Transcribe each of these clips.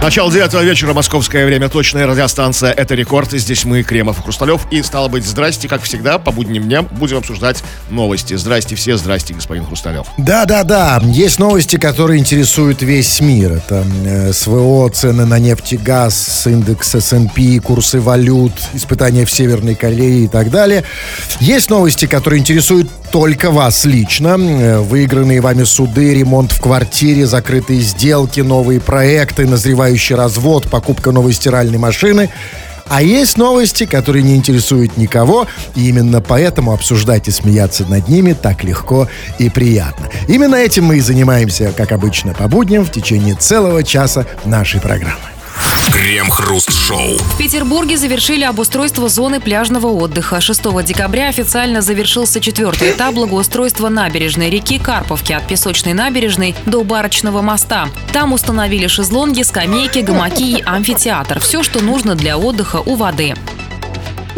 Начало девятого вечера, московское время, точная радиостанция «Это рекорд». Здесь мы, Кремов и Хрусталев. И, стало быть, здрасте, как всегда, по будним дням будем обсуждать новости. Здрасте все, здрасте, господин Хрусталев. Да-да-да, есть новости, которые интересуют весь мир. Это э, СВО, цены на нефть и газ, индекс S&P, курсы валют, испытания в Северной Корее и так далее. Есть новости, которые интересуют только вас лично. Э, Выигранные вами суды, ремонт в квартире, закрытые сделки, новые проекты, назревающий развод, покупка новой стиральной машины. А есть новости, которые не интересуют никого, и именно поэтому обсуждать и смеяться над ними так легко и приятно. Именно этим мы и занимаемся, как обычно, по будням в течение целого часа нашей программы. Крем-хруст-шоу. В Петербурге завершили обустройство зоны пляжного отдыха. 6 декабря официально завершился четвертый этап благоустройства набережной реки Карповки от Песочной набережной до Барочного моста. Там установили шезлонги, скамейки, гамаки и амфитеатр. Все, что нужно для отдыха у воды.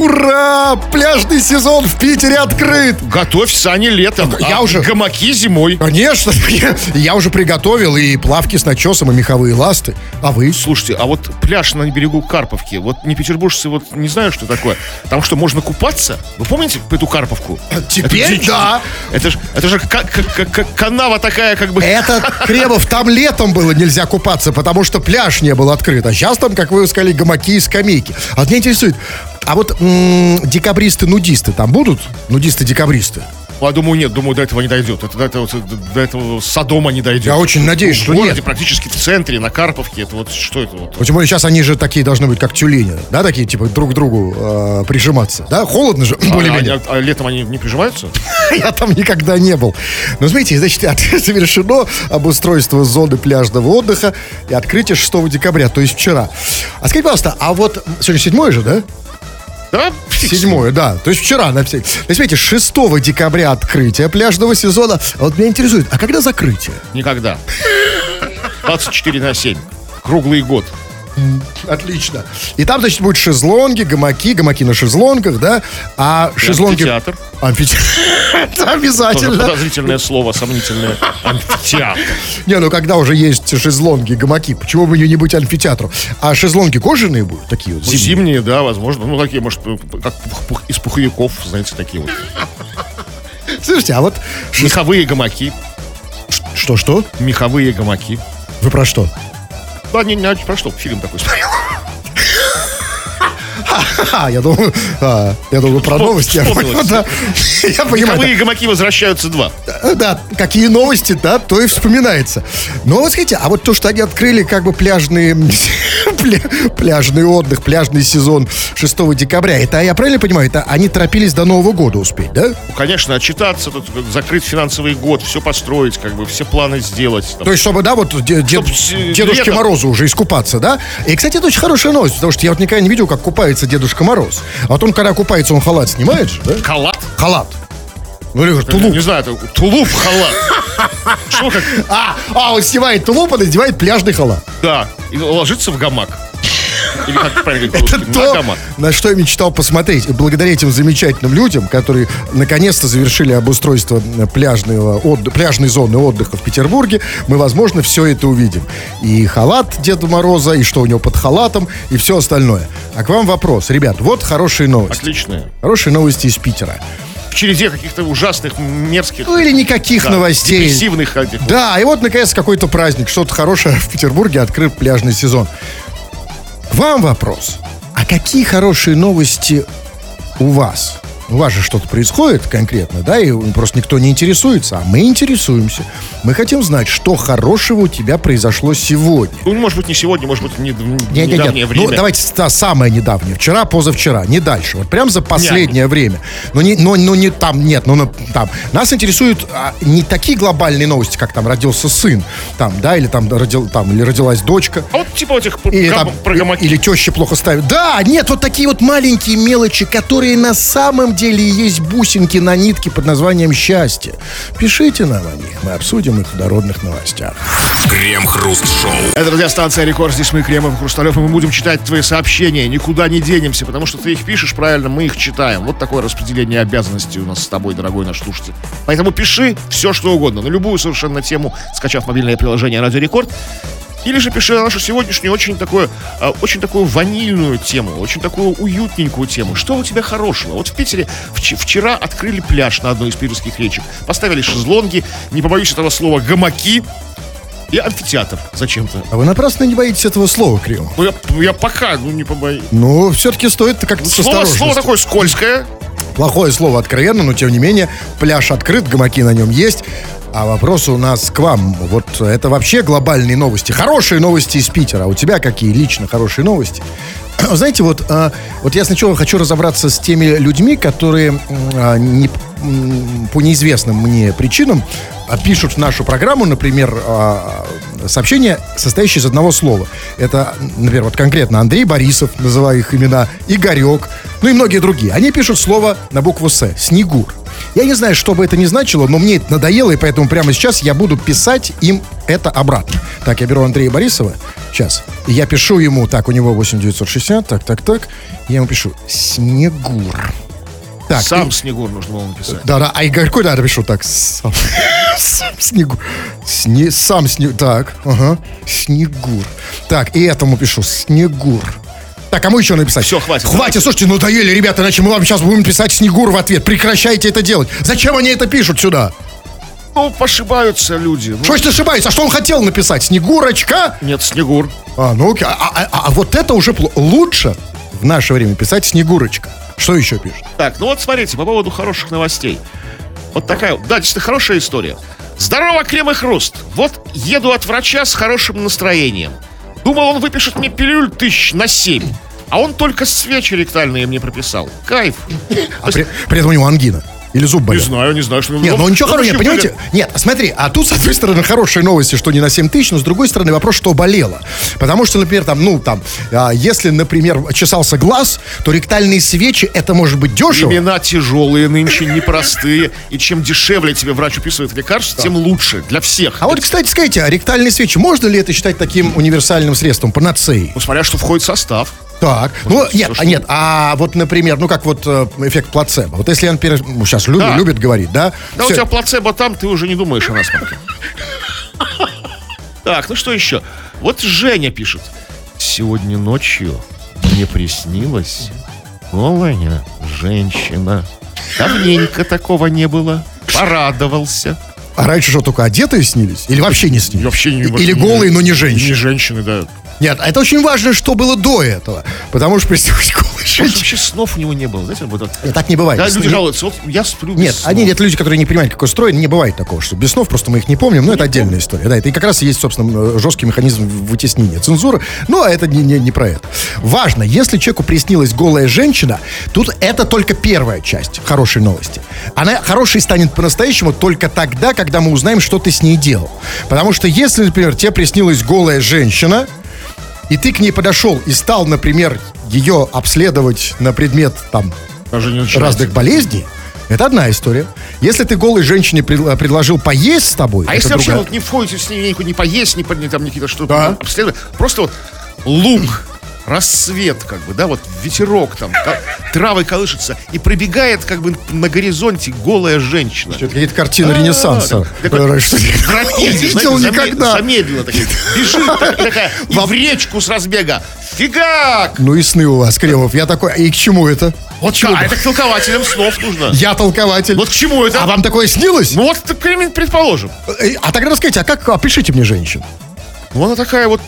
Ура! Пляжный сезон в Питере открыт! Готовь сани летом, Я а уже- гамаки зимой. Конечно, я, я уже приготовил и плавки с начесом, и меховые ласты. А вы? Слушайте, а вот пляж на берегу Карповки, вот не петербуржцы вот не знаю, что такое. Там что, можно купаться? Вы помните эту Карповку? теперь Это да. Это же, это же ка- ка- ка- канава такая, как бы... Это, Кремов, там летом было нельзя купаться, потому что пляж не был открыт. А сейчас там, как вы сказали, гамаки и скамейки. А меня интересует, а вот декабристы-нудисты там будут? Нудисты-декабристы? Ну, Я думаю, нет, думаю, до этого не дойдет. Это, до, этого, до этого Содома не дойдет. Я очень надеюсь, в что городе, нет. практически в центре, на Карповке. Это вот что это вот? Тем более сейчас они же такие должны быть, как тюлени, да, такие, типа, друг к другу э, прижиматься. Да, холодно же, А, более-менее. а- а летом они не прижимаются? Я там никогда не был. Но смотрите, значит, завершено обустройство зоны пляжного отдыха и открытие 6 декабря, то есть вчера. А скажите, пожалуйста, а вот сегодня седьмое же, да? Да? Фиг с ним. Седьмое, да. То есть вчера на всей. То есть, смотрите, 6 декабря открытие пляжного сезона. А вот меня интересует, а когда закрытие? Никогда. 24 на 7. Круглый год. Отлично. И там, значит, будут шезлонги, гамаки, гамаки на шезлонгах, да? А шезлонги... амфитеатр. Амфитеатр. Это Тоже обязательно. подозрительное слово, сомнительное. Амфитеатр. Не, ну когда уже есть шезлонги, гамаки, почему бы не быть амфитеатру? А шезлонги кожаные будут такие вот зимние? Зимние, да, возможно. Ну, такие, может, как из пуховиков, знаете, такие вот. Слушайте, а вот Меховые гамаки. что-что? Меховые гамаки. Вы про что? Да, не, не, про что? Фильм такой смотрел. А, я думаю, а, я думаю про новости. Я понял, да. Я понимаю. Меховые гамаки возвращаются два. да. Да, какие новости, да, то и вспоминается. Но вот смотрите, а вот то, что они открыли как бы пляжный, пля- пляжный отдых, пляжный сезон 6 декабря, это, я правильно понимаю, это они торопились до Нового года успеть, да? Ну, конечно, отчитаться, тут закрыть финансовый год, все построить, как бы все планы сделать. там. То есть, чтобы, да, вот де- дед- Чтоб с- Дедушке летом- Морозу уже искупаться, да? И, кстати, это очень хорошая новость, потому что я вот никогда не видел, как купается Дедушка Мороз. А вот он, когда купается, он халат снимает же, да? Халат? Халат. Ну, или Не тулуп. знаю, это тулуп халат. Что как? А, а, он снимает тулуп, он надевает пляжный халат. Да. И ложится в гамак. Или как правильно Это то, на что я мечтал посмотреть. И благодаря этим замечательным людям, которые наконец-то завершили обустройство пляжного, пляжной зоны отдыха в Петербурге, мы, возможно, все это увидим. И халат Деда Мороза, и что у него под халатом, и все остальное. А к вам вопрос. Ребят, вот хорошие новости. Отличное. Хорошие новости из Питера. В череде каких-то ужасных, мерзких, Ну или никаких да, новостей. депрессивных этих. Да, и вот, наконец, какой-то праздник, что-то хорошее в Петербурге, открыт пляжный сезон. Вам вопрос. А какие хорошие новости у вас? У вас же что-то происходит конкретно, да, и просто никто не интересуется, а мы интересуемся. Мы хотим знать, что хорошего у тебя произошло сегодня. Ну, может быть, не сегодня, может быть, не, в Нет, нет, недавнее нет. время. Ну, давайте та самое недавнее. Вчера, позавчера, не дальше. Вот прям за последнее время. Но не, но, но не там, нет, ну на- там. Нас интересуют а, не такие глобальные новости, как там родился сын, там, да, или там, родил, там или родилась дочка. А вот типа этих Или, там, про гамаки. или теща плохо ставит. Да, нет, вот такие вот маленькие мелочи, которые на самом деле и есть бусинки на нитке под названием «Счастье». Пишите нам о них, мы обсудим их в народных новостях. Крем-хруст-шоу. Это радиостанция «Рекорд». Здесь мы, Кремов и Хрусталев, и мы будем читать твои сообщения. Никуда не денемся, потому что ты их пишешь правильно, мы их читаем. Вот такое распределение обязанностей у нас с тобой, дорогой наш слушатель. Поэтому пиши все, что угодно, на любую совершенно тему, скачав мобильное приложение «Радио Рекорд». Или же пиши на нашу сегодняшнюю очень такую, э, очень такую ванильную тему, очень такую уютненькую тему. Что у тебя хорошего? Вот в Питере вч- вчера открыли пляж на одной из питерских речек. Поставили шезлонги, не побоюсь этого слова, гамаки и амфитеатр зачем-то. А вы напрасно не боитесь этого слова, Крем? Ну, я, я пока, ну, не побоюсь. Ну, все-таки стоит как-то с Слово, слово такое скользкое. Плохое слово откровенно, но тем не менее, пляж открыт, гамаки на нем есть. А вопрос у нас к вам. Вот это вообще глобальные новости. Хорошие новости из Питера. А у тебя какие лично хорошие новости? Знаете, вот, а, вот я сначала хочу разобраться с теми людьми, которые а, не- по неизвестным мне причинам пишут в нашу программу, например, сообщение, состоящее из одного слова. Это, например, вот конкретно Андрей Борисов, называю их имена, Игорек, ну и многие другие. Они пишут слово на букву «С» — «Снегур». Я не знаю, что бы это ни значило, но мне это надоело, и поэтому прямо сейчас я буду писать им это обратно. Так, я беру Андрея Борисова, сейчас, я пишу ему, так, у него 8960, так, так, так, я ему пишу «Снегур». Так, Сам и- Снегур нужно было написать. да, да, а Игорьку, да, напишу так. Сам, сам Снегур. Сне, сам Снегур. Так, ага. Снегур. Так, и этому пишу. Снегур. Так, кому еще написать? Всё, хватит, Хватит, давайте. слушайте, ну доели, ребята, иначе мы вам сейчас будем писать Снегур в ответ. Прекращайте это делать. Зачем они это пишут сюда? Ну, ошибаются люди. Ну, Что ж ты ошибаешься? А что он хотел написать? Снегурочка? Нет, Снегур. А, ну окей. А, а- а- а вот это уже лучше в наше время писать Снегурочка. Что еще пишет? Так, ну вот смотрите, по поводу хороших новостей. Вот такая, да, действительно хорошая история. Здорово, Крем и Хруст. Вот еду от врача с хорошим настроением. Думал, он выпишет мне пилюль тысяч на семь. А он только свечи ректальные мне прописал. Кайф. А при, при этом у него ангина. Или зуб Не болит. знаю, не знаю, что... Нет, ну ничего хорошего, понимаете? Нет, смотри, а тут, с одной стороны, хорошие новости, что не на 7 тысяч, но с другой стороны, вопрос, что болело. Потому что, например, там, ну, там, а, если, например, чесался глаз, то ректальные свечи, это может быть дешево. Имена тяжелые нынче, непростые. И чем дешевле тебе врач уписывает лекарства, тем лучше для всех. А вот, кстати, скажите, а ректальные свечи, можно ли это считать таким универсальным средством, панацеей? Ну, смотря что входит в состав. Так, ну, нет, а нет, а вот, например, ну, как вот э, эффект плацебо. Вот если, например, ну, сейчас люди Да. любят говорить, да? Да у тебя плацебо там, ты уже не думаешь о насморке. Так, ну что еще? Вот Женя пишет. Сегодня ночью мне приснилась голая женщина. Давненько такого не было. Порадовался. А раньше что, только одетые снились? Или вообще не снились? Вообще не Или голые, но не женщины? Не женщины, да. Нет, а это очень важно, что было до этого. Потому что Может, женщина. вообще снов у него не было. Знаете, вот так. Так не бывает. Да, люди жалуются. Вот я сплю без Нет, снов. они, это люди, которые не понимают, какой строй, не бывает такого, что без снов, просто мы их не помним, но это отдельная история. Да, это и как раз есть, собственно, жесткий механизм вытеснения цензуры, но это не, не, не про это. Важно, если человеку приснилась голая женщина, тут это только первая часть хорошей новости. Она хорошей станет по-настоящему только тогда, когда мы узнаем, что ты с ней делал. Потому что если, например, тебе приснилась голая женщина, и ты к ней подошел и стал, например, ее обследовать на предмет там не разных болезней, это одна история. Если ты голой женщине пред- предложил поесть с тобой, А если вообще другая. вот не входите с ней никуда не поесть, не, не там какие-то что-то Да. обследовать, просто вот луг, рассвет, как бы, да, вот ветерок там, травы колышутся, и пробегает как бы на горизонте голая женщина. Это какие-то картины Ренессанса. В трапезе, Не видел никогда. Замедленно такая, бежит так- такая, в речку с разбега. Фигак! Ну и сны у вас, Кремов. Я такой, и к чему это? Вот чему? А это к толкователям снов нужно. Я толкователь. Вот к чему это? А вам такое снилось? Ну вот, предположим. Э, А тогда расскажите, а как опишите мне женщину? Ну она такая вот...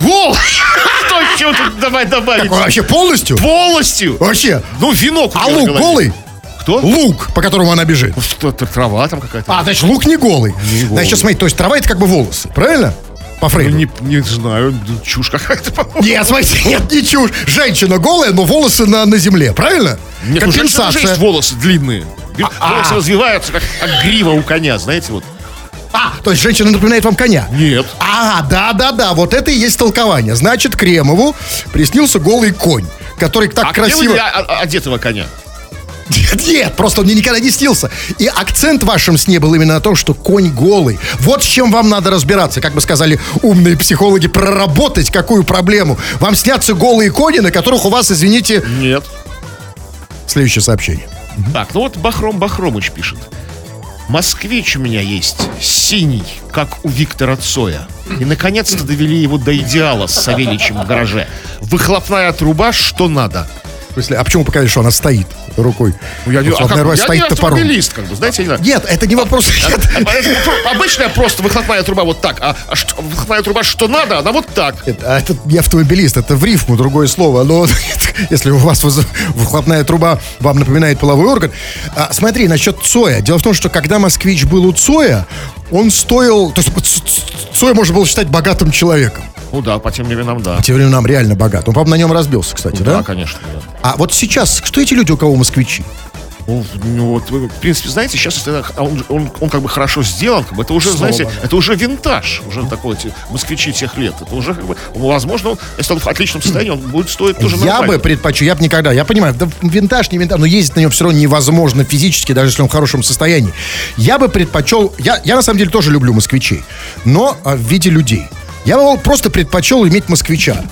Гол! Что еще тут давай добавить? Вообще полностью? Полностью! Вообще? Ну, венок у А лук голый? Кто? Лук, по которому она бежит. Ну, Что это, трава там какая-то? А, значит, лук не голый. голый. Значит, смотри, то есть трава это как бы волосы, правильно? По Ну, Фрейду. не, не знаю, ну, чушь какая-то, по-моему. Нет, смотрите, нет, не чушь. Женщина голая, но волосы на, на земле, правильно? Нет, у женщин тоже есть Компенсация. волосы длинные. Волосы а. развиваются, как, как грива у коня, знаете, вот. А, то есть женщина напоминает вам коня? Нет. А, да-да-да, вот это и есть толкование. Значит, Кремову приснился голый конь, который так а красиво... о- о- одетого коня? Нет, нет, просто он мне никогда не снился. И акцент в вашем сне был именно на том, что конь голый. Вот с чем вам надо разбираться. Как бы сказали умные психологи, проработать какую проблему. Вам снятся голые кони, на которых у вас, извините, Нет. следующее сообщение. Так, ну вот Бахром Бахромыч пишет. Москвич у меня есть, синий, как у Виктора Цоя. И, наконец-то, довели его до идеала с Савельичем в гараже. Выхлопная труба, что надо. В смысле, а почему показали, что она стоит рукой? Ну, я, Вот, а как- я стоит топором. автомобилист, как бы, знаете, не. Нет, это не вопрос. Нет. А, Обычная просто выхлопная труба вот так, а, а что- выхлопная труба что надо, она вот так. Это, а это не автомобилист, это в рифму другое слово. Но если у вас выхлопная труба вам напоминает половой орган. А, смотри, насчет Цоя. Дело в том, что когда москвич был у Цоя, он стоил... То есть Цоя можно было считать богатым человеком. Ну да, по тем временам, да. По тем временам реально богат. Он, по на нем разбился, кстати, да? Да, конечно. да. А вот сейчас, кто эти люди, у кого москвичи? Ну, ну, вот, вы, в принципе, знаете, сейчас это, он, он, он как бы хорошо сделан, как бы это уже, Снова знаете, это уже винтаж, уже такой, эти москвичи тех лет. Это уже как бы, возможно, он, если он в отличном состоянии, он будет стоить тоже Я нормально. бы предпочел, я бы никогда, я понимаю, да, винтаж, не винтаж, но ездить на нем все равно невозможно физически, даже если он в хорошем состоянии. Я бы предпочел, я, я на самом деле тоже люблю москвичей, но а, в виде людей. Я бы просто предпочел иметь москвича.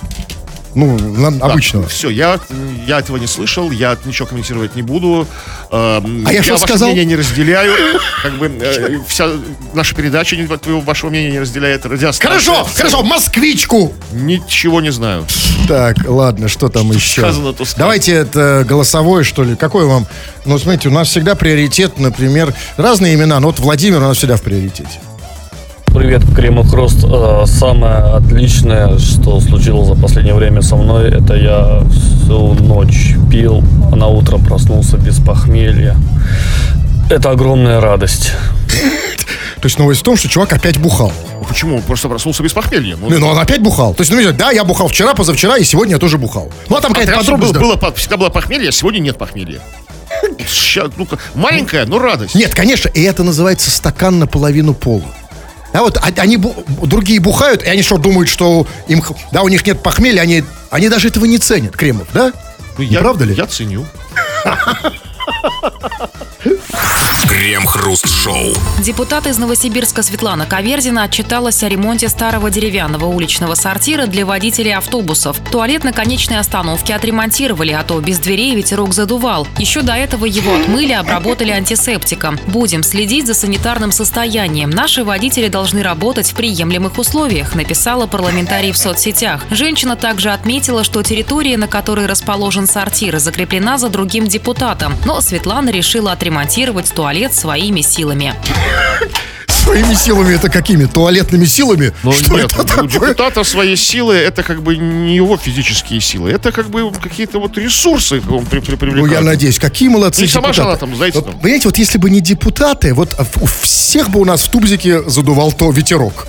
Ну, на- обычного. Все, я, я этого не слышал, я ничего комментировать не буду. Эм, А я что ваше сказал? мнение не разделяю. Как бы э, вся наша передача твоего, вашего мнения не разделяет. Радиостанция. Хорошо, хорошо, москвичку! Ничего не знаю. Так, ладно, что там еще? сказано, то сказано. Давайте это голосовое, что ли. Какой вам? Ну, смотрите, у нас всегда приоритет, например, разные имена. Ну, вот Владимир у нас всегда в приоритете. Привет, Кремов Хруст. Э, Самое отличное, что случилось за последнее время со мной, это я всю ночь пил, а на утро проснулся без похмелья. Это огромная радость. То есть новость в том, что чувак опять бухал. Ну, Почему? Просто проснулся без похмелья. Ну, Ну, он опять бухал. То есть, ну, видишь, да, я бухал вчера, позавчера, и сегодня я тоже бухал. Ну, а там какая-то Раньше подробность. было, да. было всегда было похмелье, а сегодня нет похмелья. Ща, ну-ка, маленькая, но радость. Нет, конечно, и это называется стакан наполовину пола. А вот а- они, другие бухают, и они что, думают, что им, да, у них нет похмелья, они, они даже этого не ценят, Кремов, да? Ну, Не я, правда ли? Я ценю. Крем-хруст-шоу. Депутат из Новосибирска Светлана Каверзина отчиталась о ремонте старого деревянного уличного сортира для водителей автобусов. Туалет на конечной остановке отремонтировали, а то без дверей ветерок задувал. Еще до этого его отмыли, обработали антисептиком. Будем следить за санитарным состоянием. Наши водители должны работать в приемлемых условиях, написала парламентарий в соцсетях. Женщина также отметила, что территория, на которой расположен сортир, закреплена за другим депутатом. Но Светлана решила отремонтировать туалет своими силами. Своими силами это какими? Туалетными силами? Но что нет, это у такое? депутата свои силы, это как бы не его физические силы, это как бы какие-то вот ресурсы он при, при- Ну, привлекает. я надеюсь, какие молодцы Ну, и сама же она там, знаете, там. Понимаете, вот если бы не депутаты, вот а, у всех бы у нас в Тубзике задувал то ветерок.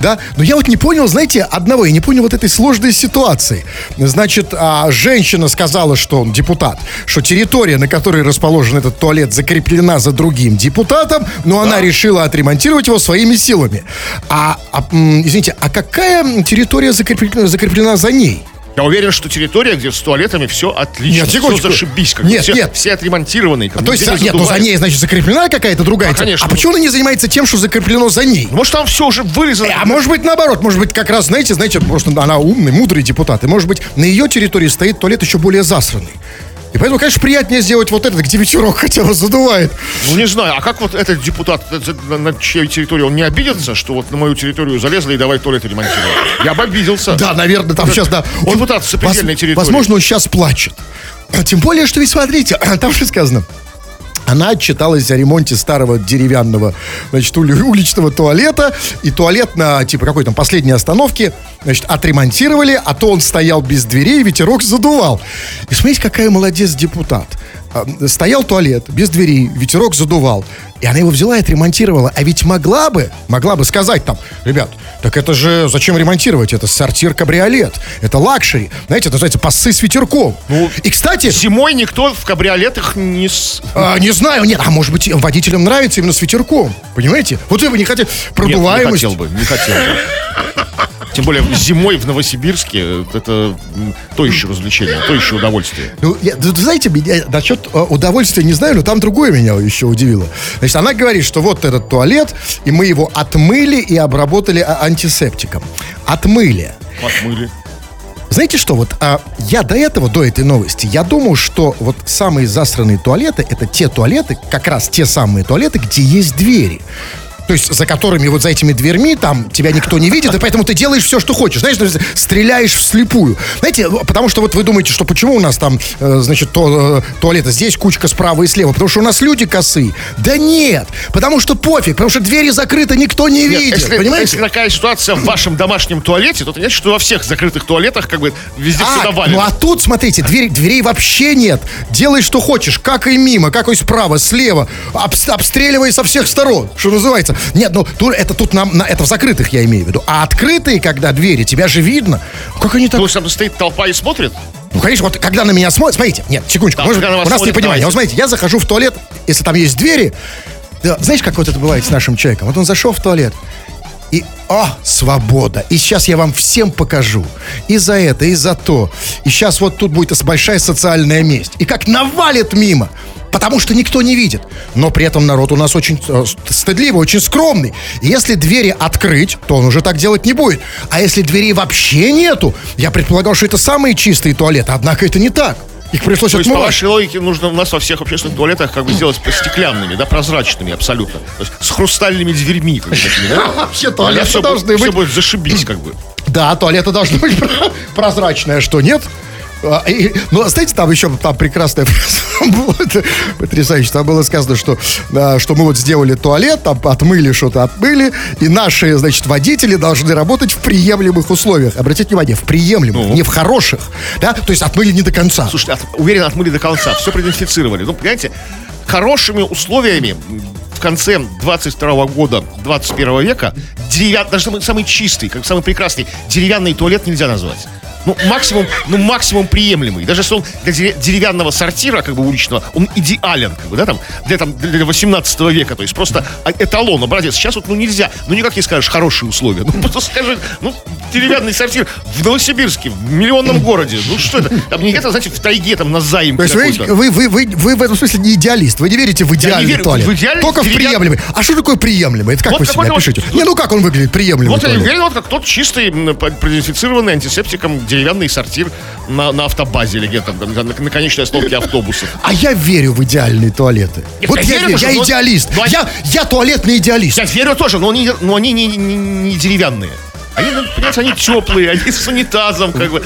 Да? Но я вот не понял, знаете, одного, я не понял вот этой сложной ситуации. Значит, а, женщина сказала, что он депутат, что территория, на которой расположен этот туалет, закреплена за другим депутатом, но она решила отремонтировать его своими силами. А, а, извините, а какая территория закреплена, закреплена за ней? Я уверен, что территория, где с туалетами все отлично, Нет, все зашибись. Как Нет, все, нет. все отремонтированные. Как То есть, нет, ну за задувает. ней, значит, закреплена какая-то другая. А, конечно. А почему она не занимается тем, что закреплено за ней? Может, там все уже вырезано. А может быть, наоборот, может быть, как раз, знаете, знаете, просто она умный, мудрый депутат. И может быть, на ее территории стоит туалет еще более засранный. И поэтому, конечно, приятнее сделать вот этот, где ветерок хотя бы задувает. Ну, не знаю, а как вот этот депутат, это- на, на чьей территории, он не обидится, что вот на мою территорию залезли и давай туалет ремонтировать? Я бы обиделся. Да, наверное, там сейчас, да. Депутат с сопредельной территории. Возможно, он сейчас плачет. А Тем более, что ведь смотрите, там же сказано. Она отчиталась о ремонте старого деревянного, значит, ули- уличного туалета. И туалет на, типа, какой там последней остановке, значит, отремонтировали, а то он стоял без дверей, ветерок задувал. И смотрите, какая молодец депутат. А, Стоял туалет без дверей, ветерок задувал. И она его взяла и отремонтировала. А ведь могла бы, могла бы сказать там, ребят, так это же зачем ремонтировать? Это сортир-кабриолет. Это luxury. Знаете, это называется поссать с ветерком. Ну, и, кстати, Зимой никто в кабриолетах не... а, не знаю, нет, а может быть, водителям нравится именно с ветерком. Понимаете? Вот вы бы не хотели Нет, не продуваемость. хотел бы, не хотел бы. Тем более зимой в Новосибирске э, это то еще развлечение, то еще удовольствие. Ну, я- вы знаете, меня, насчет э, удовольствия не знаю, но там другое меня еще удивило. Значит, она говорит, что вот этот туалет, и мы его отмыли и обработали а- антисептиком. Отмыли. Отмыли. Знаете что, вот а, я до этого, до этой новости, я думал, что вот самые засранные туалеты, это те туалеты, как раз те самые туалеты, где есть двери. То есть за которыми, вот за этими дверьми, там тебя никто не видит, и поэтому ты делаешь все, что хочешь. Знаешь, стреляешь вслепую. Знаете, потому что вот вы думаете, что почему у нас там, э, значит, то, э, туалета здесь кучка справа и слева? Потому что у нас люди косые. Да нет, потому что пофиг, потому что двери закрыты, никто не Нет, видит. если, понимаете? если такая ситуация в вашем домашнем туалете, то это значит, что во всех закрытых туалетах как бы везде все А, навалено. ну а тут, смотрите, дверь, дверей вообще нет. Делай, что хочешь, как и мимо, как и справа, слева, обс- обстреливай со всех сторон, что называется. Нет, ну тут, это тут нам, на, это в закрытых я имею в виду. А открытые, когда двери, тебя же видно. Как они так... Ну, там стоит толпа и смотрит. Ну, конечно, вот когда на меня смотрят, смотрите, нет, секундочку, Да, может, у нас смотрят, непонимание. Вот смотрите, я захожу в туалет, если там есть двери, да, знаешь, как вот это бывает с нашим человеком? Вот он зашел в туалет, и, о, свобода. И сейчас я вам всем покажу. И за это, и за то. И сейчас вот тут будет большая социальная месть. И как навалит мимо. Потому что никто не видит. Но при этом народ у нас очень э, стыдливый, очень скромный. Если двери открыть, то он уже так делать не будет. А если дверей вообще нету, я предполагал, что это самые чистые туалеты. Однако это не так. Их пришлось То есть, по отмывать. вашей логике, нужно у нас во всех общественных туалетах как бы сделать стеклянными, да, прозрачными абсолютно. То есть с хрустальными дверьми. Как бы, такими, да? Вообще туалеты все, должны все быть будет зашибись, как бы. Да, туалеты должны быть про- прозрачные, а что нет? А, и- ну, знаете, там еще там прекрасная фраза была, потрясающе. Там было сказано, что, что мы вот сделали туалет, там отмыли что-то, отмыли, и наши, значит, водители должны работать в приемлемых условиях. Обратите внимание, в приемлемых, не в хороших. Да? То есть отмыли не до конца. Слушайте, от- уверен, отмыли до конца, все продезинфицировали. Ну, понимаете, хорошими условиями в конце 22 года 21 века деревя... даже самый, самый чистый, как самый прекрасный деревянный туалет нельзя назвать. Ну, максимум, ну, максимум приемлемый. Даже если он для дере- деревянного сортира, как бы уличного, он идеален, как бы, да, там, для, там, для 18 века. То есть просто а, эталон, образец. Сейчас вот, ну, нельзя. Ну, никак не скажешь хорошие условия. Ну, просто скажи, ну, деревянный сортир в Новосибирске, в миллионном городе. Ну, что это? Там не где-то, знаете, в тайге, там, на заимке То есть вы, вы, вы, вы, в этом смысле не идеалист. Вы не верите в идеальный верю туалет. в идеальный Только в приемлемый. А что такое приемлемый? Это как Вот вы себе какой-то вот-? Не, ну как он выглядит, приемлемый Вот я туалет? уверен, вот как тот чистый, продезинфицированный антисептиком деревянный сортир на, на автобазе или где-то там, на, на конечной остановке автобусов. А я верю в идеальные туалеты. Нет, вот я я, верю, верю, я ну, идеалист. ну, а- я, я туалетный идеалист. Я верю тоже, но они, но они не, не- не деревянные. Они, ну, понимаете, они теплые, они с унитазом, как бы.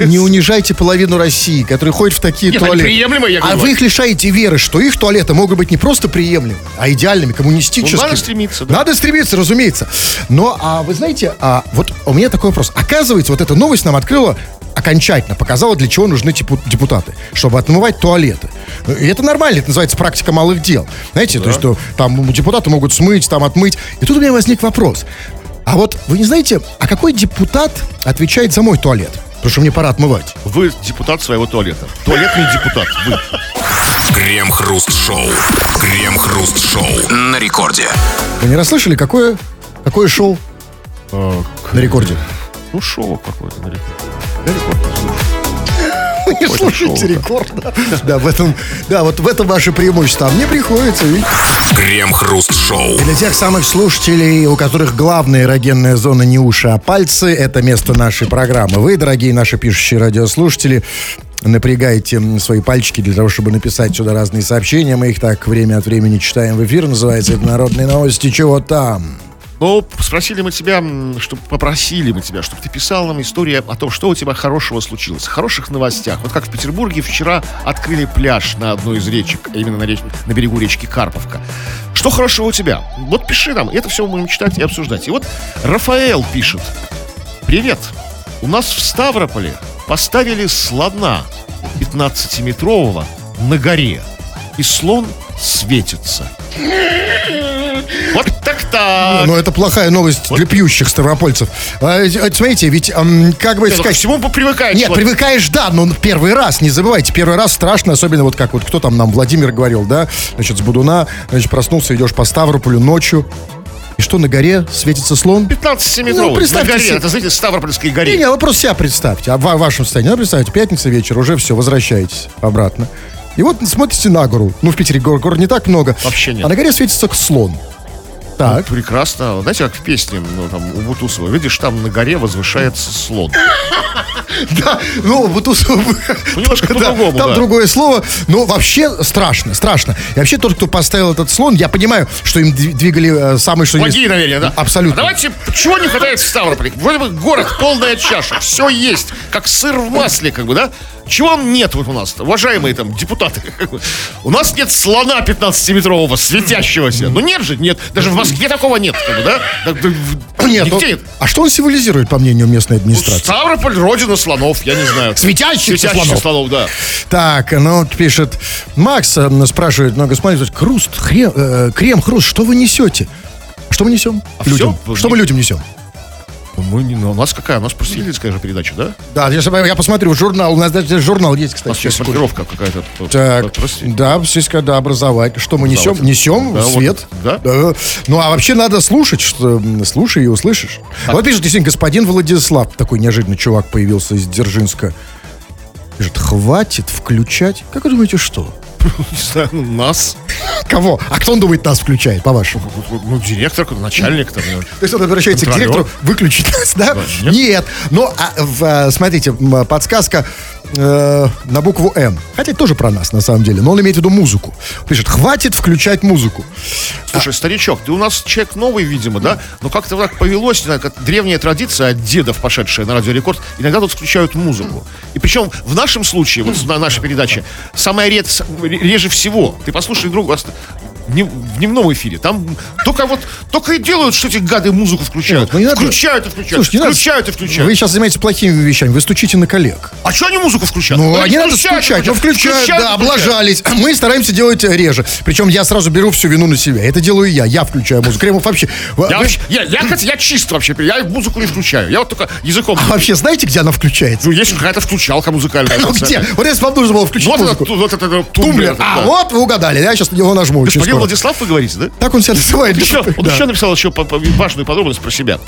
Не унижайте половину России, которые ходят в такие Нет, туалеты. приемлемые, я а говорю. вы их лишаете веры, что их туалеты могут быть не просто приемлемыми, а идеальными, коммунистическими. Ну, надо стремиться, да. Надо стремиться, разумеется. Но, а вы знаете, а, вот у меня такой вопрос. Оказывается, вот эта новость нам открыла окончательно, показала, для чего нужны депутаты. Чтобы отмывать туалеты. И это нормально, это называется практика малых дел. Знаете, то есть, что там депутаты могут смыть, там отмыть. И тут у меня возник вопрос. А вот вы не знаете, а какой депутат отвечает за мой туалет? Потому что мне пора отмывать. Вы депутат своего туалета. Туалетный депутат. Вы. Крем-хруст-шоу. Крем-хруст-шоу. На рекорде. Вы не расслышали, какое, какое шоу на рекорде? Ну, шоу какое-то на рекорде. На рекорде, слушай. Вы не слушаете рекорд, да? В этом, да, вот в этом ваше преимущество. А мне приходится, видите? Крем-хруст-шоу. Для тех самых слушателей, у которых главная эрогенная зона не уши, а пальцы, это место нашей программы. Вы, дорогие наши пишущие радиослушатели, напрягайте свои пальчики для того, чтобы написать сюда разные сообщения. Мы их так время от времени читаем в эфир. Называется это «Народные новости». Чего там? Ну, спросили мы тебя, чтобы попросили мы тебя, чтобы ты писал нам историю о том, что у тебя хорошего случилось, хороших новостях. Вот как в Петербурге вчера открыли пляж на одной из речек, а именно на, реч- на берегу речки Карповка. Что хорошего у тебя? Вот пиши нам, это все мы будем читать и обсуждать. И вот Рафаэл пишет. Привет, у нас в Ставрополе поставили слона 15-метрового на горе. И слон светится. Вот так-так. Ну, это плохая новость для пьющих ставропольцев. А, смотрите, ведь, ам, как бы Нет, ну, сказать... всему привыкает Нет, человек. привыкаешь, да, но первый раз, не забывайте, первый раз страшно, особенно вот как вот кто там нам, Владимир говорил, да, значит, с Будуна, значит, проснулся, идешь по Ставрополю ночью, И что на горе светится слон? 15-метровый. Ну, на представьте горе, себе. это, знаете, Ставропольской Не, горе. не, вы просто себя представьте. А в ва- вашем состоянии, ну, представьте, пятница вечер, уже все, возвращаетесь обратно. И вот смотрите на гору. Ну, в Питере гор, гор не так много. Вообще нет. А на горе светится слон. Так. Прекрасно. Знаете, как в песне ну, там, у Бутусова. Видишь, там на горе возвышается слон. Да, ну, тут... Немножко по-другому, Там другое слово. Но вообще страшно, страшно. И вообще тот, кто поставил этот слон, я понимаю, что им дви- двигали э, самый что ни- Благие намерения, да? Абсолютно. А давайте, чего не хватает в Ставрополе? Вроде бы город, полная чаша, все есть, как сыр в масле, как бы, да? Чего нет вот у нас, уважаемые там депутаты? У нас нет слона 15-метрового, светящегося. Ну нет же, нет. Даже в Москве такого нет, как бы, да? Нет, Нигде ну, нет. а что он символизирует, по мнению местной администрации? Ставрополь родина слонов, я не знаю. Светящихся Светящихся слонов. слонов, да. Так, ну, вот пишет, Макс э, спрашивает, ну, господин, хруст, хрем, э, крем, хруст, что вы несете? Что мы несем? А людям. всё? Что мы людям несем? Мы не, ну, у нас какая? У нас просветительская же передача, да? Да, я, я посмотрю, журнал, у нас даже журнал есть, У кстати. нас есть сейчас маркировка какая-то. Так, да, здесь когда образовать. Что мы несем? Несем Да, вот, свет. да. Ну, а вообще надо слушать, что слушай и услышишь. Вот пишет, действительно, господин Владислав, такой неожиданный чувак появился из Дзержинска. Пишет, хватит включать. Как вы думаете, что? Не знаю, ну, нас. Кого? А кто он думает нас включает, по-вашему? Ну, директор, начальник там. наверное. То есть он обращается к директору выключить нас, да? нет. Нет. Но, а, в, а, смотрите, подсказка э, на букву М. Хотя это тоже про нас, на самом деле. Но он имеет в виду музыку. Пишет, хватит включать музыку. Слушай, старичок, ты у нас человек новый, видимо, да? Но как-то так повелось, как древняя традиция от дедов, пошедшая на Радио Рекорд, иногда тут включают музыку. И причем в нашем случае, вот на нашей передаче, самое ред, реже всего, ты послушай друг, днев- в дневном эфире, там только вот, только и делают, что эти гады музыку включают. Ну, не надо- включают и включают, Слушайте, не надо- включают и включают. Вы сейчас занимаетесь плохими вещами, вы стучите на коллег. А что они музыку включают? Ну, они не надо включают, стучать, ну включают, включают, да, включают. облажались. Мы стараемся делать э, реже. Причем я сразу беру всю вину на себя. Это делаю я, я включаю музыку. Кремов вообще... Я, вообще, я, я, я чист вообще, я музыку не включаю. Я вот только языком. а вообще знаете, где она включается? Ну, есть какая-то включалка музыкальная. Ну где? Вот если вам нужно было включить Вот это, музыку. вот это, это Тумблер. А, вот вы угадали. Я сейчас на него нажму очень Господин скоро. Владислав, вы говорите, да? Так он себя называет. Еще, он Да. еще написал еще важную подробность про себя.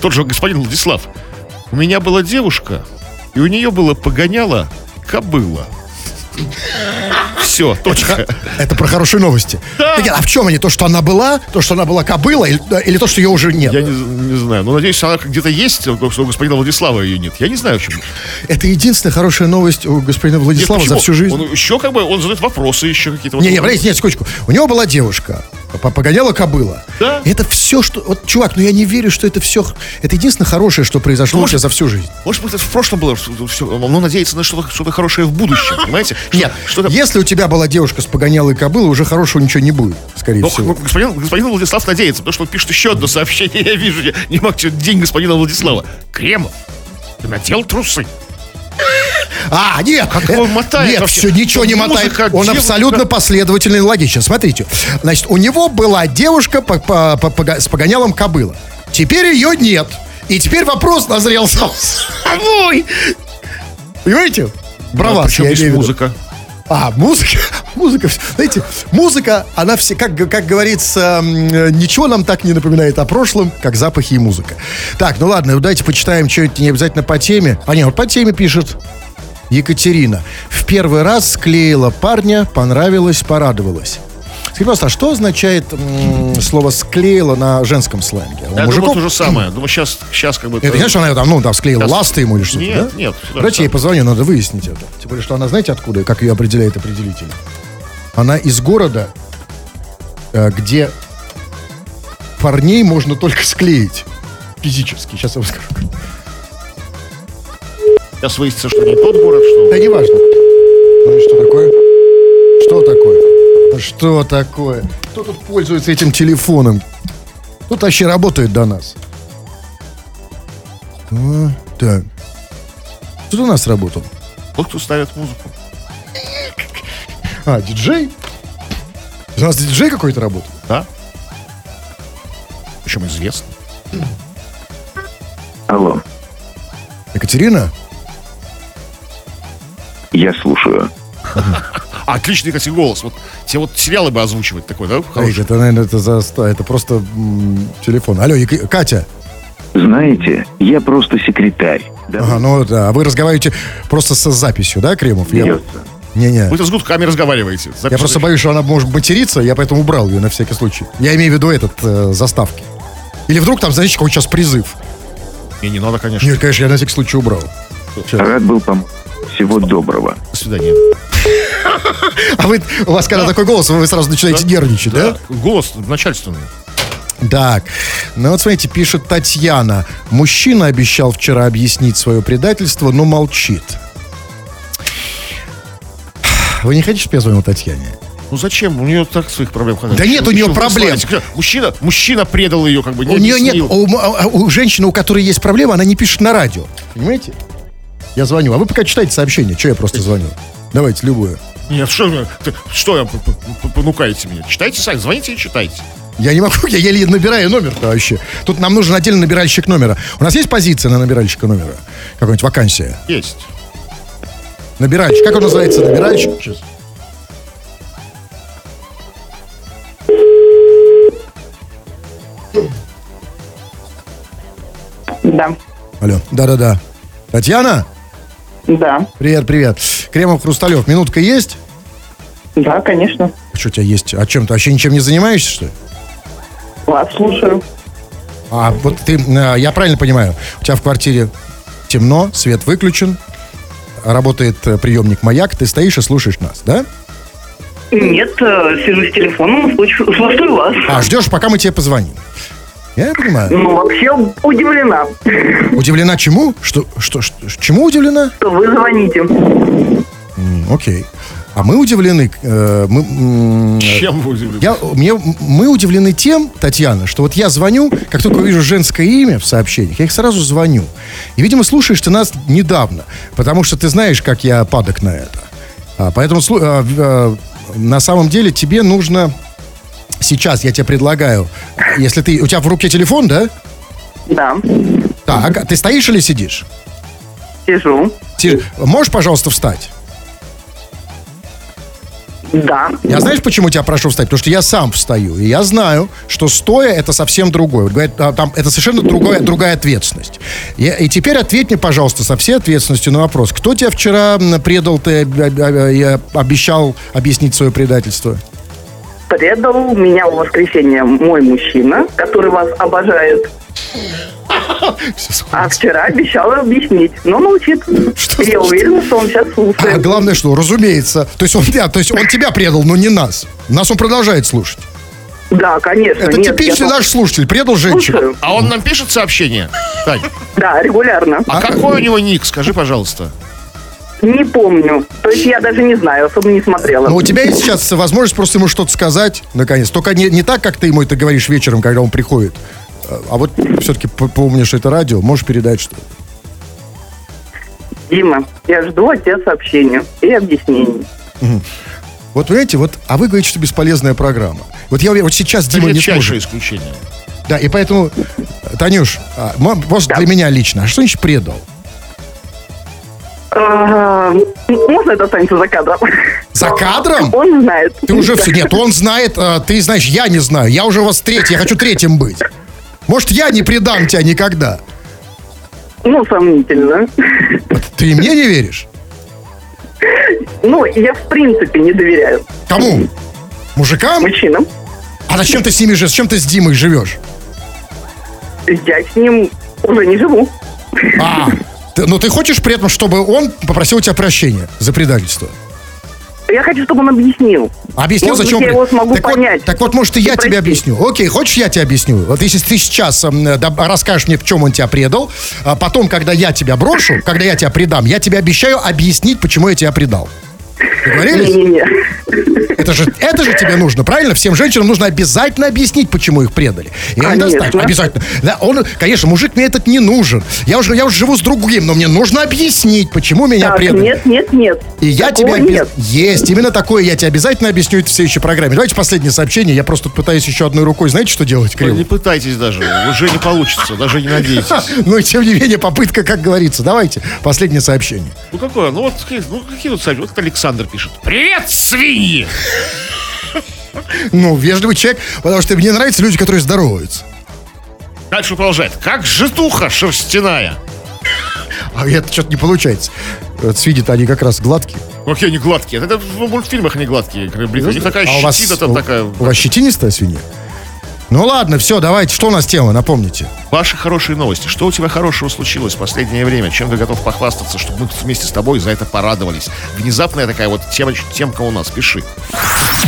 Тот же господин Владислав. У меня была девушка, и у нее было погоняло кобыла. Все, точка. Это про хорошие новости. Да. А в чем они? То, что она была, то, что она была кобыла, или, или то, что ее уже нет? Я не, не знаю. Но надеюсь, она где-то есть, что у господина Владислава ее нет. Я не знаю, в чем. Это единственная хорошая новость у господина Владислава Нет, за всю жизнь. Он еще как бы, он задает вопросы еще какие-то. Вот Не, не, подождите, нет, секундочку. У него была девушка, по- погоняла кобыла. Да. Это все, что... Вот, чувак, ну я не верю, что это все... Это единственное хорошее, что произошло Может- тебя за всю жизнь. Может быть, это в прошлом было, что все, он надеется на что-то, что-то хорошее в будущем, понимаете? Что- Нет, что-то если у тебя была девушка с погонялой кобылой, уже хорошего ничего не будет, скорее Ну, всего. господин, господин Владислав надеется, потому что он пишет еще одно сообщение. Я вижу, я не мог день господина Владислава. Кремов, ты надел трусы? А, нет, Как его мотает Нет, вообще? все, ничего не Музыка, мотает. Он девушка. абсолютно последовательный и логичен. Смотрите, значит, у него была девушка по- по- по- пога- с погонялом кобыла. Теперь ее нет. И теперь вопрос назрел сам собой. Понимаете? Про А вас, причем я имею музыка? А, музыка, музыка, знаете, музыка, она все, как, как говорится, э, ничего нам так не напоминает о прошлом, как запахи и музыка. Так, ну ладно, давайте почитаем что-нибудь не обязательно по теме. А нет, вот по теме пишет Екатерина. В первый раз склеила парня, понравилось, порадовалась. Скажите, пожалуйста, а что означает м, слово «склеила» на женском сленге? У Я мужиков- думаю, то же самое. Думаю, сейчас, сейчас как бы... это, конечно, она там, ну, там склеила Сейчас- ласты ему или что-то, Нет, да? нет, Давайте ей позвоню, надо выяснить это. Тем более, что она, знаете, откуда, и как ее определяет определитель? Она из города, э, где парней можно только склеить. Физически. Сейчас я вам скажу. Сейчас выяснится, что не тот город, что... Да неважно. Ну и что такое? Что такое? Что такое? Кто тут пользуется этим телефоном? Тут вообще работает до нас. А, так. Тут у нас работал. Тот, кто ставит музыку. А, диджей? У нас диджей какой-то работает? Да? Причем известно. Алло, Екатерина? я слушаю. Отличный, кстати, голос. Вот тебе вот сериалы бы озвучивать такой, да? Эй, Хороший. это, наверное, это, за, это просто м, телефон. Алло, Ек- Катя. Знаете, я просто секретарь. Да, Ага, ну да, вы разговариваете просто с записью, да, Кремов? Я- смеется. Не-не. Вы-то с гудками разговариваете. Я просто боюсь, что она может материться, я поэтому убрал ее на всякий случай. Я имею в виду этот, э, заставки. Или вдруг там, знаете, какой сейчас призыв. Не, не надо, конечно. Нет, конечно, я на всякий случай убрал. Рад был помочь. Всего доброго. До свидания. А вы, у вас когда такой голос, вы сразу начинаете нервничать, да? Голос начальственный. Так, ну вот смотрите, пишет Татьяна. Мужчина обещал вчера объяснить свое предательство, но молчит. Вы не хотите, чтобы я звонил Татьяне? Ну зачем? У нее так своих проблем хватает. Да нет у нее проблем. Мужчина, мужчина предал ее, как бы, не у нее нет, у, м- а- у женщины, у которой есть проблема, она не пишет на радио. Понимаете? Я звоню, а вы пока читайте сообщение. Что я просто звоню? Давайте, любую. Нет, что, что понукаете меня? Читайте сами, звоните и читайте. Я не могу, я еле набираю номер-то вообще. Тут нам нужен отдельный набиральщик номера. У нас есть позиция на набиральщика номера? Какая-нибудь вакансия? Есть. Набиральщик. Как он называется? Набиральщик? Сейчас. Да, Алло. Да-да-да. Татьяна? Да, Привет, привет. Кремов Хрусталев. Минутка есть? да, конечно. Что у тебя есть? А чем ты вообще ничем не занимаешься, что ли? Вас слушаю. А, вот ты, э, я правильно понимаю, у тебя в квартире темно, свет выключен, работает э, приемник «Маяк», ты стоишь и слушаешь нас, да? Нет, э, сижу с телефоном, слушаю вас. А, ждешь, пока мы тебе позвоним. Я понимаю. Ну, вообще удивлена, Удивлена чему? Что, что, что, чему удивлена? что вы звоните. М, Окей. А мы удивлены, э, мы, м, Чем вы удивлены? я, мне, мы удивлены тем, Татьяна, что вот я звоню, как только вижу женское имя в сообщениях, я их сразу звоню. И, видимо, слушаешь ты нас недавно, потому что ты знаешь, как я падок на это. А, поэтому слу- а, в- а, на самом деле тебе нужно сейчас, я тебе предлагаю, если ты, у тебя в руке телефон, да? Да, Так, а ты стоишь или сидишь? сижу. Си- Можешь, пожалуйста, встать? Да, Я знаешь, почему тебя прошу встать? Потому что я сам встаю. И я знаю, что стоя это совсем другое. Вот говорят, а, там, это совершенно другое, другая ответственность. Я- и теперь ответь мне, пожалуйста, со всей ответственностью на вопрос. Кто тебя вчера предал, ты об- об- об- и обещал объяснить свое предательство? Предал меня в воскресенье мой мужчина, который вас обожает. А вчера обещала объяснить, но молчит. Что я значит? уверена, что он сейчас А слушает. главное, что, разумеется. То есть он, да, то есть он тебя предал, но не нас. Нас он продолжает слушать. Да, конечно. Это нет, типичный я наш слушатель. Предал женщину. слушаю. А он нам пишет сообщение? Тань, Да, регулярно. а какой у него ник? Скажи, пожалуйста. Не помню. То есть я даже не знаю, особо не смотрела. Но у тебя есть сейчас возможность просто ему что-то сказать, наконец. Только не, не так, как ты ему это говоришь вечером, когда он приходит. А вот все-таки помнишь это радио, можешь передать что Дима, я жду от тебя сообщения и объяснений. Вот понимаете, вот, а вы говорите, что бесполезная программа. Вот я вот сейчас Дима не сможет. исключение. Да, и поэтому, Танюш, а, мо- может, для меня лично, а что значит предал? Можно это останется за кадром? За кадром? Он знает. Ты уже все. Нет, он знает, а, ты знаешь, я не знаю. Я уже у вас третий, я хочу третьим быть. Может, я не предам тебя никогда. Ну, сомнительно. Ты мне не веришь? Ну, я в принципе не доверяю Кому? Мужикам? мужчинам. А зачем ты с ними живешь? Зачем ты с Димой живешь? Я с ним уже не живу. А, ты- ну ты хочешь при этом, чтобы он попросил у тебя прощения за предательство? Я хочу, чтобы он объяснил. Объяснил, Может зачем... я его смогу так вот- понять. так вот, может, и я И тебе объясню. Окей, хочешь, я тебе объясню? Вот если ты сейчас э, расскажешь мне, в чем он тебя предал, а потом, когда я тебя брошу, когда я тебя предам, я тебе обещаю объяснить, почему я тебя предал. Договорились? Не-не-не. Это же, это же тебе нужно, правильно? Всем женщинам нужно обязательно объяснить, почему их предали. И Конечно. обязательно. Да, он, конечно, мужик мне этот не нужен. Я уже, я уже живу с другим, но мне нужно объяснить, почему меня Так, предали. нет, нет, нет. И я тебе обез- нет. Есть, именно такое я тебе обязательно объясню это в следующей программе. Давайте последнее сообщение. Я просто пытаюсь еще одной рукой. Знаете, что делать, Кирилл? Не пытайтесь даже, уже не получится, даже не надейтесь. Ну и тем не менее, попытка, как говорится. Давайте, последнее сообщение. Ну какое? Ну вот ну, какие тут сообщения? Вот Александр Александр пишет. Привет, свиньи! Ну, вежливый человек, потому что мне нравятся люди, которые здороваются. Дальше продолжает. Как житуха шерстяная. А это что-то не получается. Вот свиньи-то они как раз гладкие. Какие они гладкие. Это в мультфильмах они гладкие. как. У них такая А у вас, щетина там такая. у вас щетинистая свинья? Ну ладно, все, давайте. Что у нас тема, напомните. Ваши хорошие новости. Что у тебя хорошего случилось в последнее время? Чем ты готов похвастаться, чтобы мы вместе с тобой за это порадовались? Внезапная такая вот тема, темка у нас. Пиши.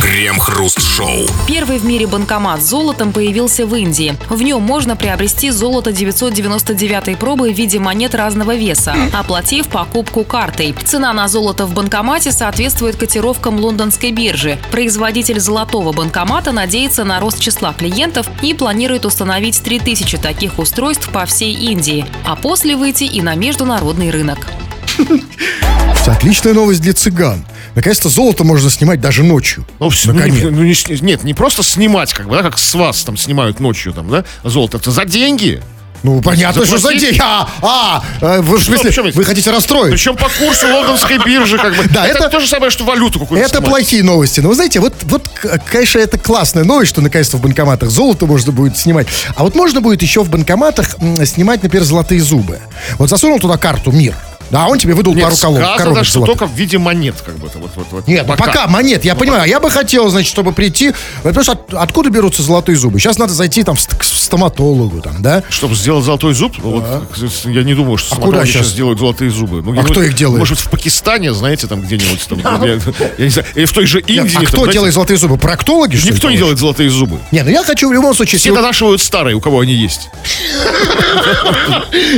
Крем-хруст-шоу. Первый в мире банкомат с золотом появился в Индии. В нем можно приобрести золото 999 пробы в виде монет разного веса, оплатив покупку картой. Цена на золото в банкомате соответствует котировкам лондонской биржи. Производитель золотого банкомата надеется на рост числа клиентов и планирует установить 3000 таких устройств по всей Индии, а после выйти и на международный рынок. Отличная новость для цыган. Наконец-то золото можно снимать даже ночью. Ну, ну, Наконец. не- ну, не с- нет, не просто снимать, как бы, да, как с вас там снимают ночью, там, да, золото. Это за деньги. Ну, понятно, что за деньги. А, а, э, вы, в смысле, есть? вы хотите расстроить? Причем по курсу лондонской биржи, как бы. Да, это- то же самое, что валюту какую-то Это снимать. плохие новости. Но вы знаете, вот, вот, конечно, это классная новость, что наконец-то в банкоматах золото можно будет снимать. А вот можно будет еще в банкоматах снимать, например, золотые зубы. Вот засунул туда карту «Мир». Да, он тебе выдал Нет, пару сказано, коробок что золотых. только в виде монет, как бы. Вот, вот, вот. Нет, ну пока. монет, я понимаю. Я бы хотел, значит, чтобы прийти... Потому что от- откуда берутся золотые зубы? Сейчас надо зайти там в к стоматологу, там, да? Чтобы сделать золотой зуб, ну, вот, я не думаю, что А куда сейчас щас? делают золотые зубы. Ну, А кто их делает? Может, в Пакистане, знаете, там где-нибудь. Там, я, не знаю, или в той же Индии. а кто делает золотые зубы? Проктологи, что Никто не делает золотые зубы. Не, ну я хочу в любом случае... Все донашивают старые, у кого они есть.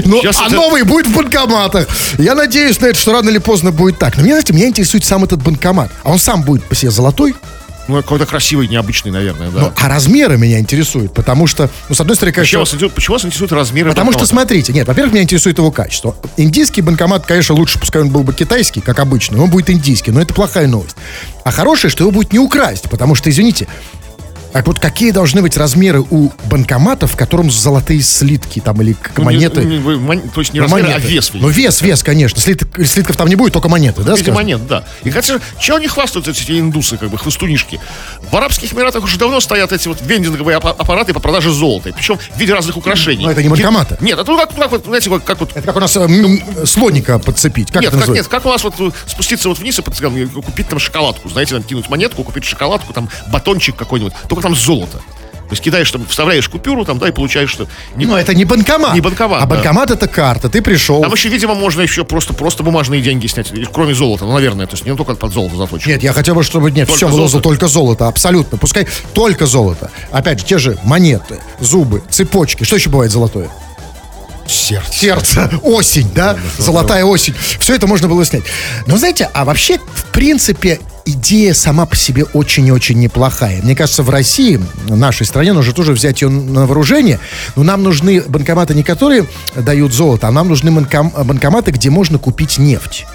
Ну, Сейчас а новый будет в банкоматах. Я надеюсь на это, что рано или поздно будет так. Но меня, знаете, меня интересует сам этот банкомат. А он сам будет по себе золотой? Ну, какой-то красивый, необычный, наверное, да. Ну, а размеры меня интересуют, потому что, ну, с одной стороны, Почему конечно... вас, интересует, почему вас интересуют размеры Потому что, банкомата? смотрите, нет, во-первых, меня интересует его качество. Индийский банкомат, конечно, лучше, пускай он был бы китайский, как обычно, но он будет индийский, но это плохая новость. А хорошее, что его будет не украсть, потому что, извините, а вот какие должны быть размеры у банкоматов, в котором золотые слитки там или Ну, не- монеты? не- вы- мон- то есть не Ну, размеры, а монеты. вес. Ну, вес, вес, конечно. Слиток- слитков там не будет, только монеты, да, В виде скажем? монет, да. И хотя, чего они хвастаются, эти индусы, как бы, хвостунишки? В Арабских Эмиратах уже давно стоят эти вот вендинговые аппа- аппараты по продаже золота. Причем в виде разных украшений. Но это не банкоматы. Нет, это ну, как, как вот, знаете, вот, как вот Это как у нас э, м, слоника подцепить. Как нет, это как, нет, как у вас вот э, спуститься вот вниз и купить там шоколадку, знаете, там кинуть монетку, купить шоколадку, там батончик какой-нибудь, только там золото. То есть кидаешь там, вставляешь купюру там, да, и получаешь, что... не- Ну, это не банкомат. Не банкомат, А да. банкомат это карта. Ты пришел. Там еще, видимо, можно еще просто, просто бумажные деньги снять, кроме золота, ну, наверное, то есть не только под золото заточено. Нет, я хотел бы, чтобы нет, Только все было золото? только золото, абсолютно. Пускай только золото. Опять же, те же монеты, зубы, цепочки. Что еще бывает золотое? Сердце. Сердце, осень, да? Золотая осень. Все это можно было снять. Но знаете, а вообще, в принципе, идея сама по себе очень и очень неплохая. Мне кажется, в России, в нашей стране, нужно тоже взять ее на вооружение. Но нам нужны банкоматы не которые дают золото, а нам нужны банком- банкоматы, где можно купить нефть.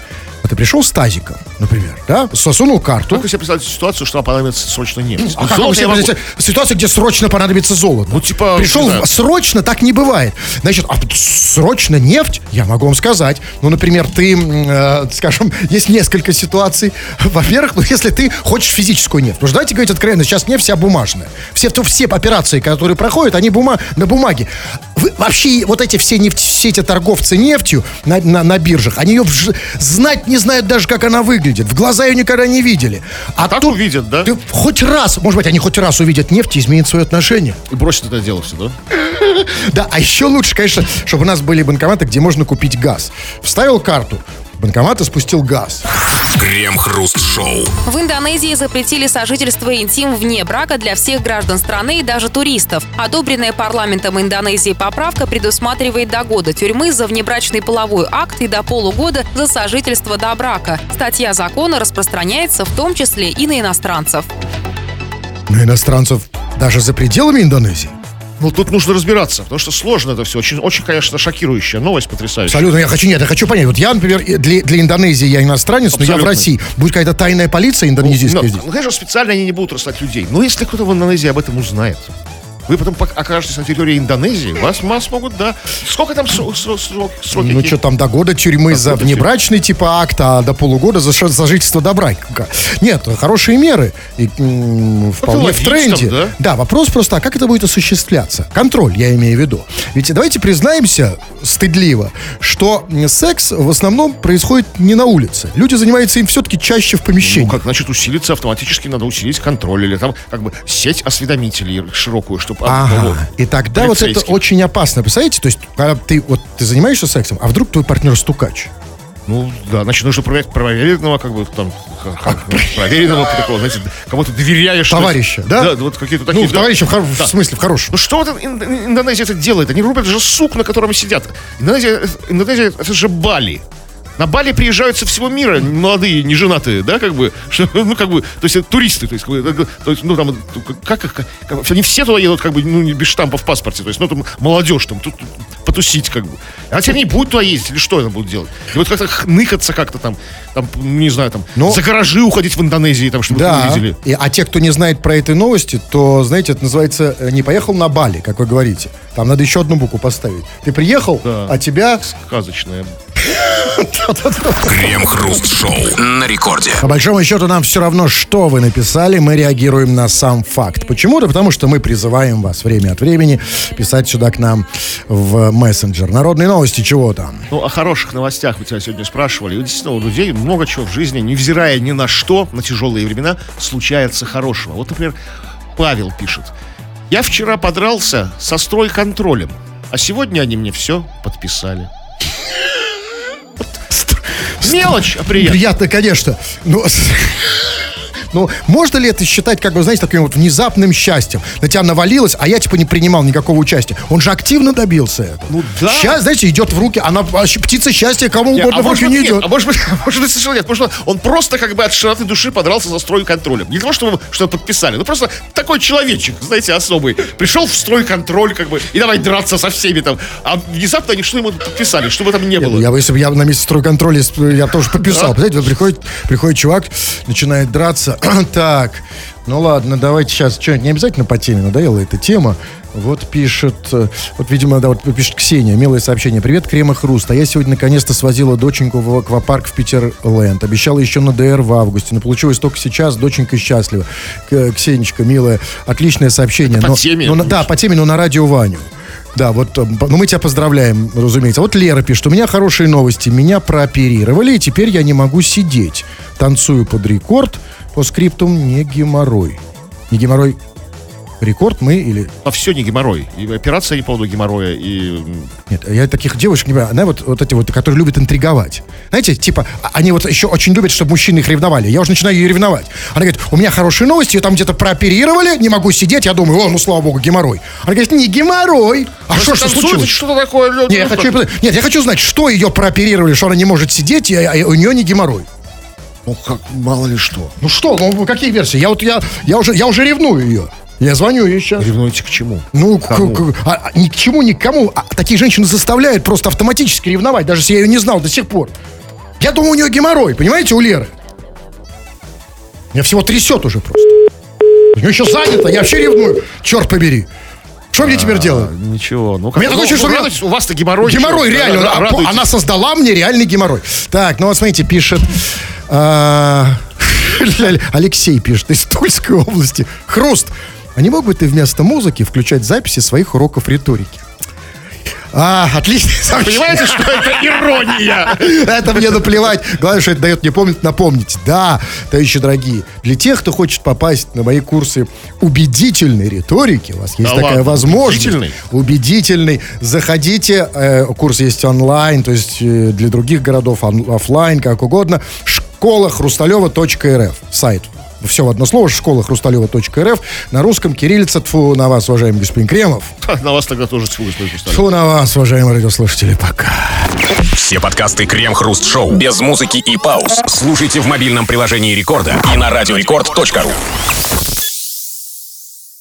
Вот ты пришел с тазиком, например, да, сосунул карту. Как вы себе представляете ситуацию, что вам понадобится срочно нефть? А как вы себе могу- ситуацию, где срочно понадобится золото? Ну, типа, Пришел в- срочно, так не бывает. Значит, а срочно нефть, я могу вам сказать. Ну, например, ты, э, скажем, есть несколько ситуаций. Во-первых, ну, если ты хочешь физическую нефть. Что давайте говорить откровенно, сейчас нефть вся бумажная. Все, то, все операции, которые проходят, они бума, на бумаге. Вы- вообще, вот эти все, нефть, все эти торговцы нефтью на, на, на биржах, они ее знать не знают даже, как она выглядит. В глаза ее никогда не видели. А Так тут увидят, да? ты хоть раз, может быть, они хоть раз увидят нефть и изменят свое отношение. И бросят это дело все, да? Да, а еще лучше, конечно, чтобы у нас были банкоматы, где можно купить газ. Вставил карту, банкомат и спустил газ. Крем-хруст-шоу. В Индонезии запретили сожительство интим вне брака для всех граждан страны и даже туристов. Одобренная парламентом Индонезии поправка предусматривает до года тюрьмы за внебрачный половой акт и до полугода за сожительство до брака. Статья закона распространяется в том числе и на иностранцев. Но иностранцев даже за пределами Индонезии. Ну, тут нужно разбираться, потому что сложно это все. Очень, очень, конечно, шокирующая новость, потрясающая. Абсолютно, я хочу, нет, я хочу понять. Вот я, например, для, для Индонезии я иностранец, но я в Абсолютно. России. Будет какая-то тайная полиция индонезийская ну, здесь? ну, конечно, специально они не будут рассылать людей. Но если кто-то в Индонезии об этом узнает, вы потом окажетесь на территории Индонезии, вас, вас могут, да. Сколько там сро- сро- срок- сроки? Ну что там, до года тюрьмы за года внебрачный типа акт, а до полугода за ша- сожительство до брака. Нет, хорошие меры. И, м, вполне в логично, тренде. да? вопрос просто, а как это будет осуществляться? Контроль, я имею в виду. Ведь давайте признаемся стыдливо, что секс в основном происходит не на улице. Люди занимаются им все-таки чаще в помещении. Ну, как, значит, усилиться автоматически надо усилить контроль или там как бы сеть осведомителей широкую, чтобы... Ага. И тогда вот это очень опасно. Представляете, то есть, когда ты вот ты занимаешься сексом, а вдруг твой партнер стукач? Ну, да, значит, нужно проверять проверенного, как бы, там, х- х- проверенного такого, знаете, кому ты доверяешь. Товарища, да? Да, вот какие-то такие. Ну, да. товарища, в, хор- в Да. смысле, в хорошем. Ну что вот Ин- Индонезия это делает? Они рубят же сук, на котором сидят. Индонезия, Индонезия это же Бали. На Бали приезжают со всего мира молодые, неженатые, да, как бы, что, ну, как бы, то есть это туристы, то есть, то есть, ну, там, как, как, как- они все туда едут, как бы, ну, без штампа в паспорте, то есть, ну, там, молодежь, там, тут потусить, как бы. А теперь не будут туда ездить, или что это будут делать? И вот как-то ныкаться как-то там, там, не знаю, там, Но- за гаражи уходить в Индонезии, там, чтобы Да, увидели. и, а те, кто не знает про эти новости, то, знаете, это называется э, «не поехал на Бали», как вы говорите. Там надо еще одну букву поставить. Ты приехал, Да. а тебя... Сказочное. Крем-хруст-шоу на рекорде. По большому счету нам все равно, что вы написали, мы реагируем на сам факт. Почему-то, потому что мы призываем вас время от времени писать сюда к нам в мессенджер. Народные новости, чего там? Ну, о хороших новостях мы тебя сегодня спрашивали. И Действительно, у людей много чего в жизни, невзирая ни на что, на тяжелые времена, случается хорошего. Вот, например, Павел пишет. Я вчера подрался со стройконтролем, а сегодня они мне все подписали. Мелочь, а приятно. Приятно, конечно. Ну, ну, можно ли это считать, как бы, знаете, таким вот внезапным счастьем? На тебя навалилось, а я, типа, не принимал никакого участия. Он же активно добился этого. Ну да. Сейчас, знаете, идет в руки, она, а, птица счастья кому Не, угодно а в руки не нет, идет. а может быть, может быть, совершенно нет. Может, он просто как бы от широты души подрался за стройконтролем. Не того, чтобы что подписали. Ну, просто такой человечек, знаете, особый. Пришел в стройконтроль, как бы, и давай драться со всеми там. А внезапно они что ему подписали, что бы там ни было. Я бы, если бы я на месте стройконтроля, сп- я тоже подписал. Знаете, вот приходит, приходит чувак, начинает драться. так, ну ладно, давайте сейчас, что не обязательно по теме, надоела эта тема. Вот пишет, э, вот, видимо, да, вот пишет Ксения, милое сообщение. Привет, Крем и Хруст. А я сегодня наконец-то свозила доченьку в аквапарк в Питерленд. Обещала еще на ДР в августе, но получилось только сейчас. Доченька счастлива. Ксенечка, милая, отличное сообщение. по но, теме? но да, по теме, но на радио Ваню. Да, вот, э, ну мы тебя поздравляем, разумеется. Вот Лера пишет, у меня хорошие новости, меня прооперировали, и теперь я не могу сидеть. Танцую под рекорд, по скриптум не геморрой. Не геморрой, рекорд мы или... А все не геморрой. И операция не по поводу геморроя, и... Нет, я таких девушек не понимаю. Она вот, вот эти вот, которые любят интриговать. Знаете, типа, а- они вот еще очень любят, чтобы мужчины их ревновали. Я уже начинаю ее ревновать. Она говорит, у меня хорошие новости, ее там где-то прооперировали, не могу сидеть. Я думаю, о, ну слава богу, геморрой. Она говорит, не геморрой. А что, что случилось? Что-то такое. ну, Не, я ну, хочу, нет, я хочу знать, что ее прооперировали, что она не может сидеть, и, а у нее не геморрой. Ну, как, мало ли что. Ну что, ну какие версии? Я вот я, я уже, я уже ревную ее. Я звоню ей сейчас. Ревнуете к чему? Ну, к- к- а- а ни к чему, ни к кому. А такие женщины заставляют просто автоматически ревновать, даже если я ее не знал до сих пор. Я думаю, у нее геморрой, понимаете, у Леры. Меня всего трясет уже просто. У нее еще занято, я вообще ревную. Черт побери. Что мне теперь делать? Ничего. Ну, У меня такое ну, чувство, ну, что у вас-то геморрой. Геморрой, реально. Да, да, а, она создала мне реальный геморрой. Так, ну вот смотрите, пишет... а, Алексей пишет из Тульской области. Хруст, а не мог бы ты вместо музыки включать записи своих уроков риторики? А, отлично. Понимаете, что это ирония? Это мне наплевать. Главное, что это дает мне помнить, напомнить. Да, товарищи дорогие, для тех, кто хочет попасть на мои курсы убедительной риторики, у вас есть Да такая ладно, возможность. убедительной? Убедительный. Заходите, э, курс есть онлайн, то есть э, для других городов он- оффлайн, как угодно. Школа хрусталева.рф. Сайт. Все в одно слово, школа хрусталева.рф. На русском кириллица. Тфу на вас, уважаемый господин Кремов. На вас тогда тоже тьфу, господин Хрусталев. Тфу на вас, уважаемые радиослушатели. Пока. Все подкасты Крем-хруст-шоу без музыки и пауз слушайте в мобильном приложении Рекорда и на радиорекорд.ру.